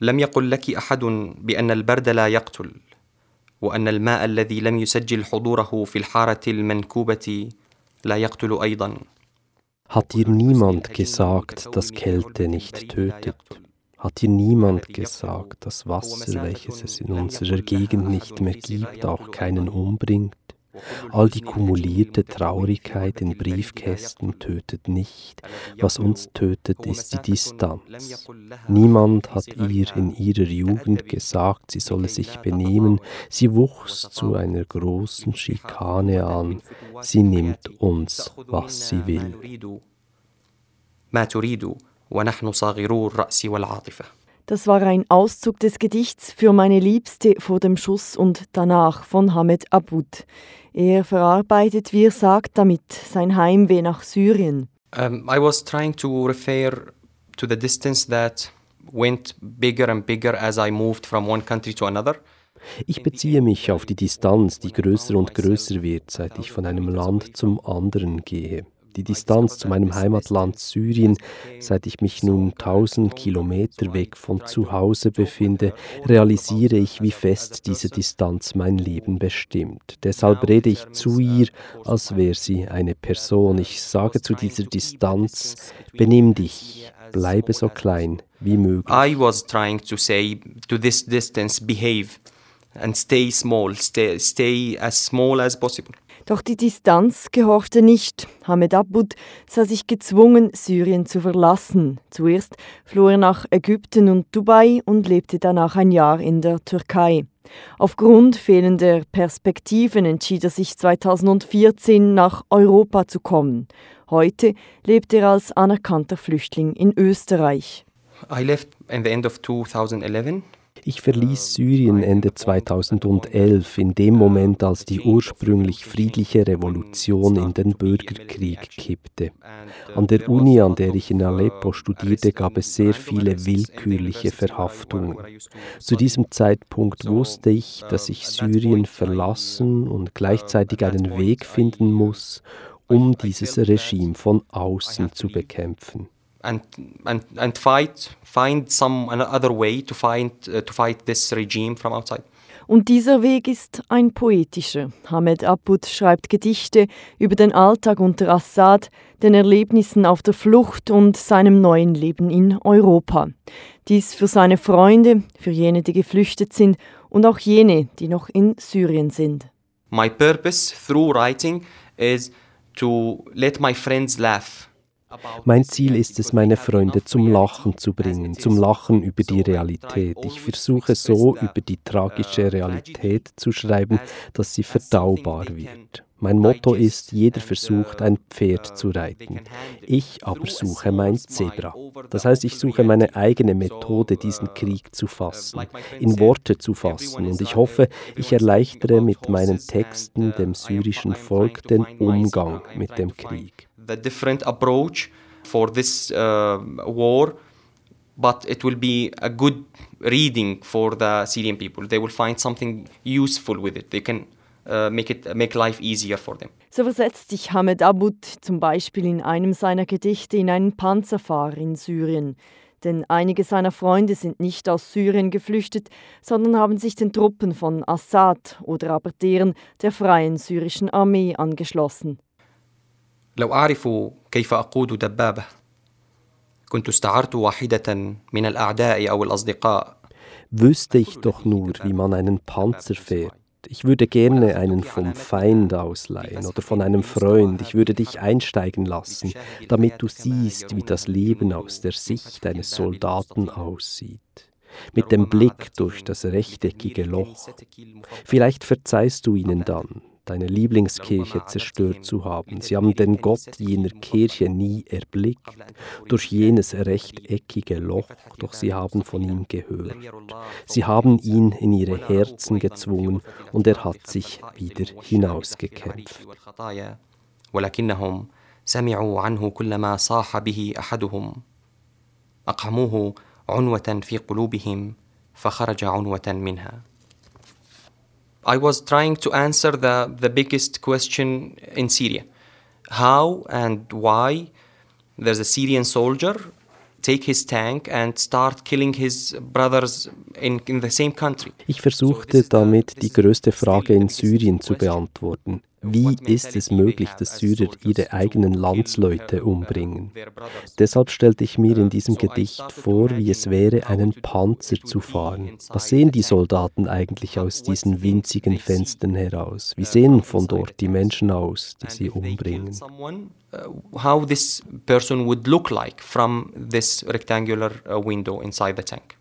لم يقل لك احد بان البرد لا يقتل وان الماء الذي لم يسجل حضوره في الحاره المنكوبه لا يقتل أيضا Hat dir niemand gesagt, dass Kälte nicht tötet? Hat dir niemand gesagt, dass Wasser, welches es in unserer Gegend nicht mehr gibt, auch keinen umbringt? All die kumulierte Traurigkeit in Briefkästen tötet nicht. Was uns tötet, ist die Distanz. Niemand hat ihr in ihrer Jugend gesagt, sie solle sich benehmen. Sie wuchs zu einer großen Schikane an. Sie nimmt uns, was sie will. Das war ein Auszug des Gedichts Für meine Liebste vor dem Schuss und danach von Hamed Abud. Er verarbeitet, wie er sagt, damit sein Heimweh nach Syrien. Um, I was trying to refer to the distance that went bigger and bigger as I moved from one country to another. Ich beziehe mich auf die Distanz, die größer und größer wird, seit ich von einem Land zum anderen gehe die Distanz zu meinem Heimatland Syrien, seit ich mich nun tausend Kilometer weg von zu Hause befinde, realisiere ich, wie fest diese Distanz mein Leben bestimmt. Deshalb rede ich zu ihr, als wäre sie eine Person. Ich sage zu dieser Distanz, benimm dich, bleibe so klein wie möglich. I was trying to say to this distance, behave and stay small, stay, stay as small as possible. Doch die Distanz gehorchte nicht. Hamed Abud sah sich gezwungen, Syrien zu verlassen. Zuerst floh er nach Ägypten und Dubai und lebte danach ein Jahr in der Türkei. Aufgrund fehlender Perspektiven entschied er sich 2014 nach Europa zu kommen. Heute lebt er als anerkannter Flüchtling in Österreich. I left at the end of 2011 ich verließ Syrien Ende 2011, in dem Moment, als die ursprünglich friedliche Revolution in den Bürgerkrieg kippte. An der Uni, an der ich in Aleppo studierte, gab es sehr viele willkürliche Verhaftungen. Zu diesem Zeitpunkt wusste ich, dass ich Syrien verlassen und gleichzeitig einen Weg finden muss, um dieses Regime von außen zu bekämpfen and and and fight find some other way to find uh, to fight this regime from outside. Und dieser Weg ist ein poetischer. Hamed Abud schreibt Gedichte über den Alltag unter Assad, den Erlebnissen auf der Flucht und seinem neuen Leben in Europa. Dies für seine Freunde, für jene, die geflüchtet sind und auch jene, die noch in Syrien sind. My purpose through writing is to let my friends laugh. Mein Ziel ist es, meine Freunde zum Lachen zu bringen, zum Lachen über die Realität. Ich versuche so über die tragische Realität zu schreiben, dass sie verdaubar wird. Mein Motto ist, jeder versucht, ein Pferd zu reiten. Ich aber suche mein Zebra. Das heißt, ich suche meine eigene Methode, diesen Krieg zu fassen, in Worte zu fassen. Und ich hoffe, ich erleichtere mit meinen Texten dem syrischen Volk den Umgang mit dem Krieg. The different approach for this uh, war, but it will be a good reading for the Syrian people. They will find something useful with it. They can uh, make it make life easier for them. So versetzt sich Hamed Abud zum Beispiel in einem seiner Gedichte in einen Panzerfahrer in Syrien. Denn einige seiner Freunde sind nicht aus Syrien geflüchtet, sondern haben sich den Truppen von Assad oder aber deren der freien syrischen Armee angeschlossen. لو أعرف كيف أقود دبابة كنت استعرت واحدة من الأعداء أو الأصدقاء Wüsste ich doch nur, wie man einen Panzer fährt. Ich würde gerne einen vom Feind ausleihen oder von einem Freund. Ich würde dich einsteigen lassen, damit du siehst, wie das Leben aus der Sicht eines Soldaten aussieht. Mit dem Blick durch das rechteckige Loch. Vielleicht verzeihst du ihnen dann, deine Lieblingskirche zerstört zu haben. Sie haben den Gott jener Kirche nie erblickt, durch jenes rechteckige Loch, doch sie haben von ihm gehört. Sie haben ihn in ihre Herzen gezwungen und er hat sich wieder hinausgekämpft. ولكنهم سمعوا عنه كل صاح به احدهم اقحموه عنوه في قلوبهم فخرج عنوه منها I was trying to answer the, the biggest question in Syria how and why there's a Syrian soldier take his tank and start killing his brothers in, in the same country. Ich versuchte damit die größte Frage in Syrien zu beantworten. Wie ist es möglich, dass Syrer ihre eigenen Landsleute umbringen? Deshalb stellte ich mir in diesem Gedicht vor, wie es wäre, einen Panzer zu fahren. Was sehen die Soldaten eigentlich aus diesen winzigen Fenstern heraus? Wie sehen von dort die Menschen aus, die sie umbringen? Uh, how this person would look like from this rectangular uh, window inside the tank.